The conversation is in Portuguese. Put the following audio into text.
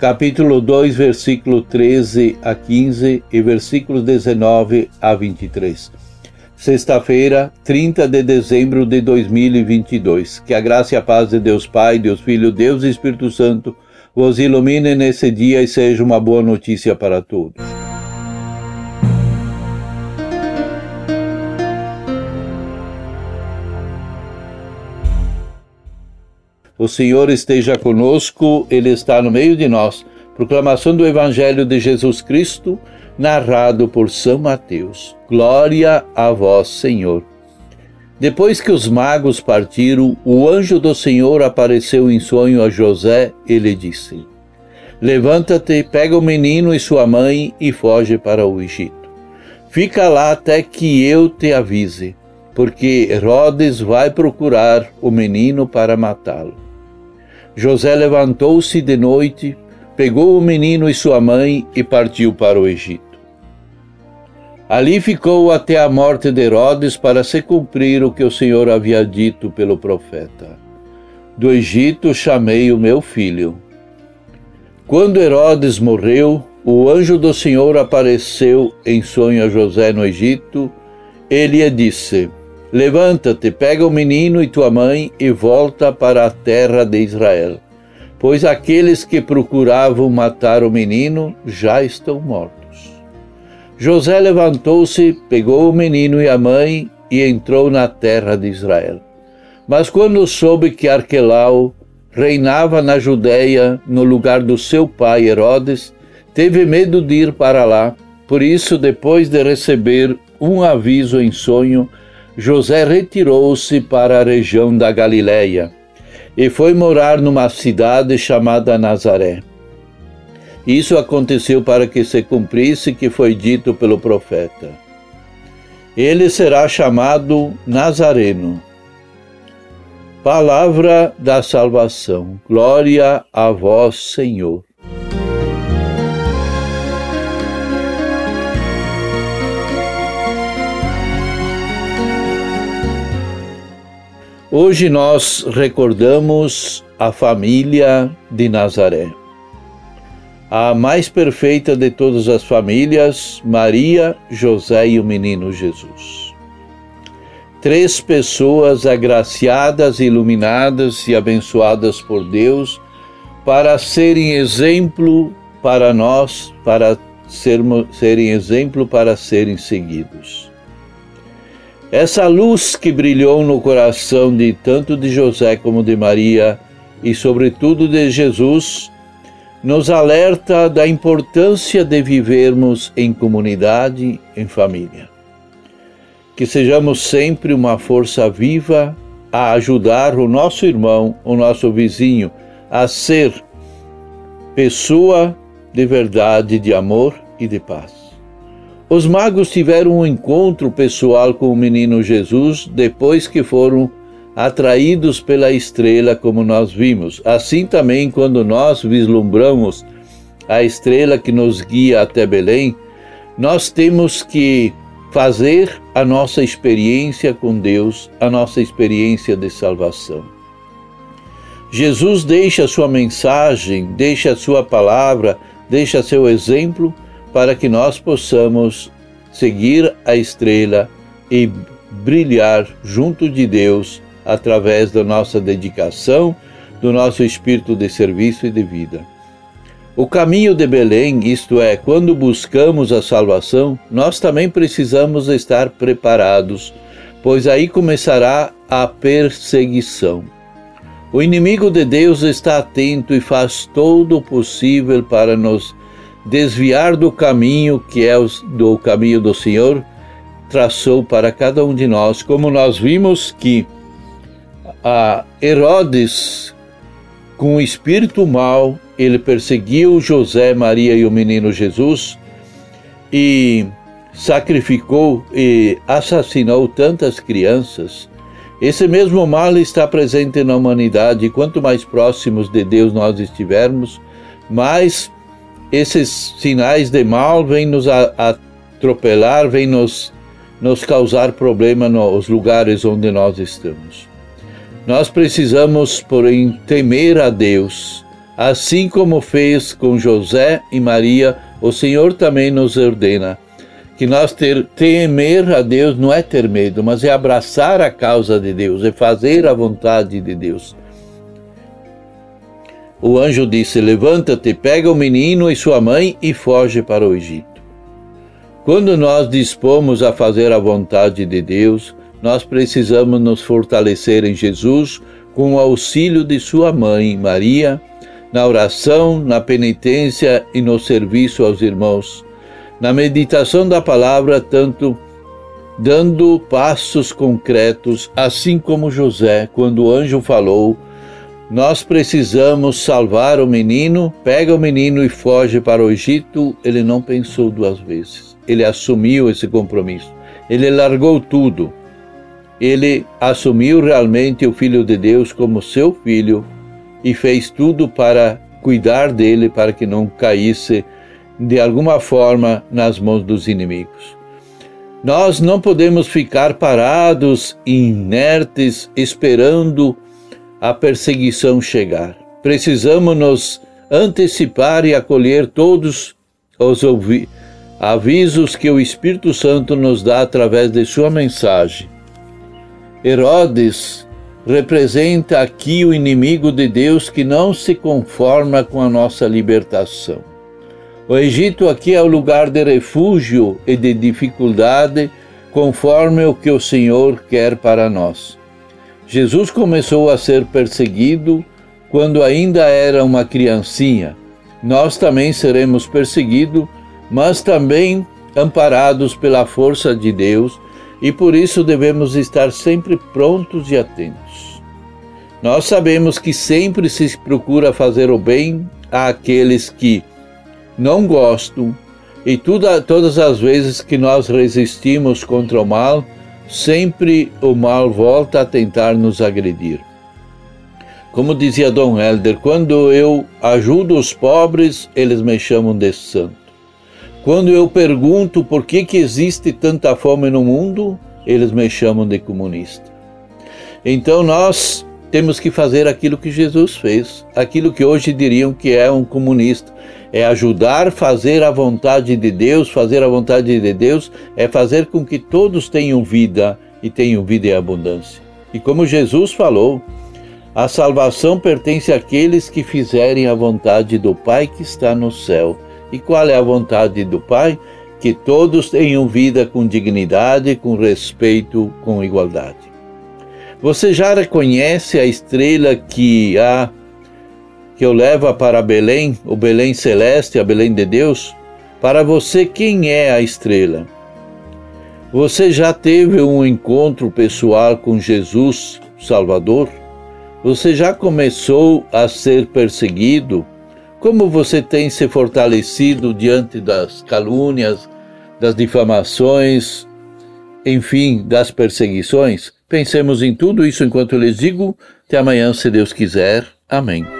capítulo 2, versículo 13 a 15 e versículos 19 a 23. Sexta-feira, 30 de dezembro de 2022. Que a graça e a paz de Deus Pai, Deus Filho, Deus e Espírito Santo vos ilumine nesse dia e seja uma boa notícia para todos. O Senhor esteja conosco, Ele está no meio de nós. Proclamação do Evangelho de Jesus Cristo, narrado por São Mateus. Glória a vós, Senhor. Depois que os magos partiram, o anjo do Senhor apareceu em sonho a José e lhe disse: Levanta-te, pega o menino e sua mãe e foge para o Egito. Fica lá até que eu te avise, porque Herodes vai procurar o menino para matá-lo. José levantou-se de noite, pegou o menino e sua mãe e partiu para o Egito. Ali ficou até a morte de Herodes para se cumprir o que o Senhor havia dito pelo profeta. Do Egito chamei o meu filho. Quando Herodes morreu, o anjo do Senhor apareceu em sonho a José no Egito. Ele lhe disse: Levanta-te, pega o menino e tua mãe e volta para a terra de Israel, pois aqueles que procuravam matar o menino já estão mortos. José levantou-se, pegou o menino e a mãe e entrou na terra de Israel. Mas quando soube que Arquelau reinava na Judéia no lugar do seu pai Herodes, teve medo de ir para lá. Por isso, depois de receber um aviso em sonho, José retirou-se para a região da Galiléia e foi morar numa cidade chamada Nazaré. Isso aconteceu para que se cumprisse que foi dito pelo profeta. Ele será chamado Nazareno. Palavra da salvação. Glória a vós, Senhor. Hoje nós recordamos a família de Nazaré. A mais perfeita de todas as famílias, Maria, José e o menino Jesus. Três pessoas agraciadas, iluminadas e abençoadas por Deus para serem exemplo para nós, para sermos, serem exemplo para serem seguidos. Essa luz que brilhou no coração de tanto de José como de Maria e sobretudo de Jesus, nos alerta da importância de vivermos em comunidade, em família. Que sejamos sempre uma força viva a ajudar o nosso irmão, o nosso vizinho, a ser pessoa de verdade, de amor e de paz. Os magos tiveram um encontro pessoal com o menino Jesus depois que foram atraídos pela estrela, como nós vimos. Assim também, quando nós vislumbramos a estrela que nos guia até Belém, nós temos que fazer a nossa experiência com Deus, a nossa experiência de salvação. Jesus deixa a sua mensagem, deixa a sua palavra, deixa seu exemplo para que nós possamos seguir a estrela e brilhar junto de Deus através da nossa dedicação, do nosso espírito de serviço e de vida. O caminho de Belém, isto é, quando buscamos a salvação, nós também precisamos estar preparados, pois aí começará a perseguição. O inimigo de Deus está atento e faz todo o possível para nos desviar do caminho que é o do caminho do Senhor traçou para cada um de nós, como nós vimos que a Herodes com o espírito mal, ele perseguiu José, Maria e o menino Jesus e sacrificou e assassinou tantas crianças. Esse mesmo mal está presente na humanidade quanto mais próximos de Deus nós estivermos, mais esses sinais de mal vêm nos atropelar, vêm nos, nos causar problema nos lugares onde nós estamos. Nós precisamos, porém, temer a Deus, assim como fez com José e Maria, o Senhor também nos ordena que nós ter, temer a Deus não é ter medo, mas é abraçar a causa de Deus, é fazer a vontade de Deus. O anjo disse: Levanta-te, pega o menino e sua mãe e foge para o Egito. Quando nós dispomos a fazer a vontade de Deus, nós precisamos nos fortalecer em Jesus com o auxílio de sua mãe, Maria, na oração, na penitência e no serviço aos irmãos, na meditação da palavra, tanto dando passos concretos, assim como José, quando o anjo falou nós precisamos salvar o menino. Pega o menino e foge para o Egito. Ele não pensou duas vezes. Ele assumiu esse compromisso. Ele largou tudo. Ele assumiu realmente o Filho de Deus como seu filho e fez tudo para cuidar dele, para que não caísse de alguma forma nas mãos dos inimigos. Nós não podemos ficar parados, inertes, esperando a perseguição chegar. Precisamos nos antecipar e acolher todos os avisos que o Espírito Santo nos dá através de sua mensagem. Herodes representa aqui o inimigo de Deus que não se conforma com a nossa libertação. O Egito aqui é o lugar de refúgio e de dificuldade, conforme o que o Senhor quer para nós. Jesus começou a ser perseguido quando ainda era uma criancinha. Nós também seremos perseguidos, mas também amparados pela força de Deus e por isso devemos estar sempre prontos e atentos. Nós sabemos que sempre se procura fazer o bem àqueles que não gostam e todas as vezes que nós resistimos contra o mal, sempre o mal volta a tentar nos agredir. Como dizia Dom Helder, quando eu ajudo os pobres, eles me chamam de santo. Quando eu pergunto por que, que existe tanta fome no mundo, eles me chamam de comunista. Então nós temos que fazer aquilo que Jesus fez, aquilo que hoje diriam que é um comunista, é ajudar fazer a vontade de Deus, fazer a vontade de Deus é fazer com que todos tenham vida e tenham vida em abundância. E como Jesus falou, a salvação pertence àqueles que fizerem a vontade do Pai que está no céu. E qual é a vontade do Pai? Que todos tenham vida com dignidade, com respeito, com igualdade. Você já reconhece a estrela que há que eu levo para Belém, o Belém celeste, a Belém de Deus, para você quem é a estrela? Você já teve um encontro pessoal com Jesus Salvador? Você já começou a ser perseguido? Como você tem se fortalecido diante das calúnias, das difamações, enfim, das perseguições? Pensemos em tudo isso enquanto eu lhes digo. Até amanhã, se Deus quiser. Amém.